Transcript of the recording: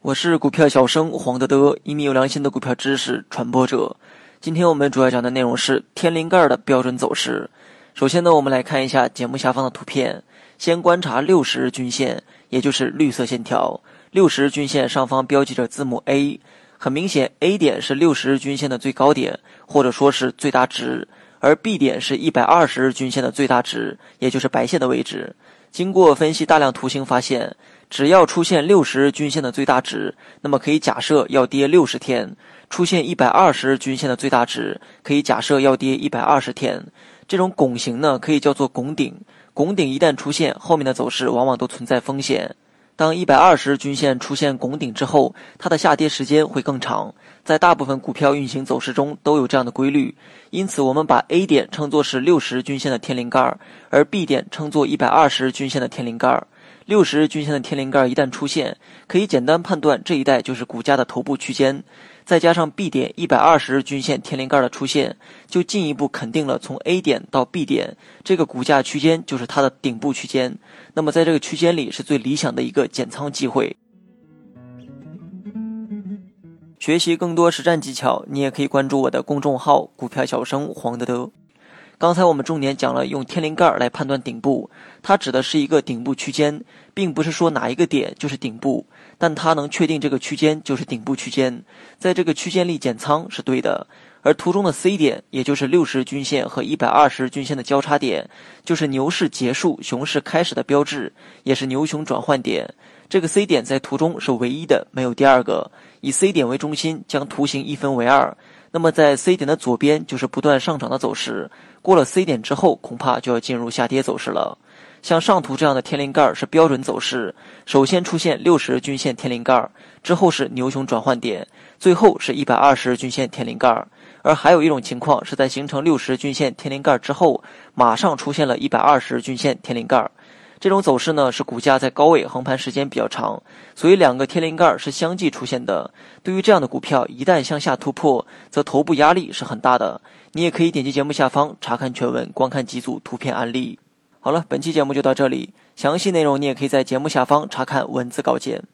我是股票小生黄德德，一名有良心的股票知识传播者。今天我们主要讲的内容是天灵盖的标准走势。首先呢，我们来看一下节目下方的图片。先观察六十日均线，也就是绿色线条。六十日均线上方标记着字母 A，很明显，A 点是六十日均线的最高点，或者说是最大值，而 B 点是一百二十日均线的最大值，也就是白线的位置。经过分析大量图形，发现。只要出现六十日均线的最大值，那么可以假设要跌六十天；出现一百二十日均线的最大值，可以假设要跌一百二十天。这种拱形呢，可以叫做拱顶。拱顶一旦出现，后面的走势往往都存在风险。当一百二十日均线出现拱顶之后，它的下跌时间会更长。在大部分股票运行走势中都有这样的规律，因此我们把 A 点称作是六十日均线的天灵盖，而 B 点称作一百二十日均线的天灵盖。六十日均线的天灵盖一旦出现，可以简单判断这一带就是股价的头部区间。再加上 B 点一百二十日均线天灵盖的出现，就进一步肯定了从 A 点到 B 点这个股价区间就是它的顶部区间。那么在这个区间里是最理想的一个减仓机会。学习更多实战技巧，你也可以关注我的公众号“股票小生黄德德”。刚才我们重点讲了用天灵盖来判断顶部，它指的是一个顶部区间，并不是说哪一个点就是顶部，但它能确定这个区间就是顶部区间，在这个区间里减仓是对的。而图中的 C 点，也就是六十均线和一百二十均线的交叉点，就是牛市结束、熊市开始的标志，也是牛熊转换点。这个 C 点在图中是唯一的，没有第二个。以 C 点为中心，将图形一分为二。那么在 C 点的左边就是不断上涨的走势，过了 C 点之后，恐怕就要进入下跌走势了。像上图这样的天灵盖是标准走势，首先出现六十均线天灵盖，之后是牛熊转换点，最后是一百二十均线天灵盖。而还有一种情况是在形成六十均线天灵盖之后，马上出现了一百二十均线天灵盖。这种走势呢，是股价在高位横盘时间比较长，所以两个天灵盖是相继出现的。对于这样的股票，一旦向下突破，则头部压力是很大的。你也可以点击节目下方查看全文，观看几组图片案例。好了，本期节目就到这里，详细内容你也可以在节目下方查看文字稿件。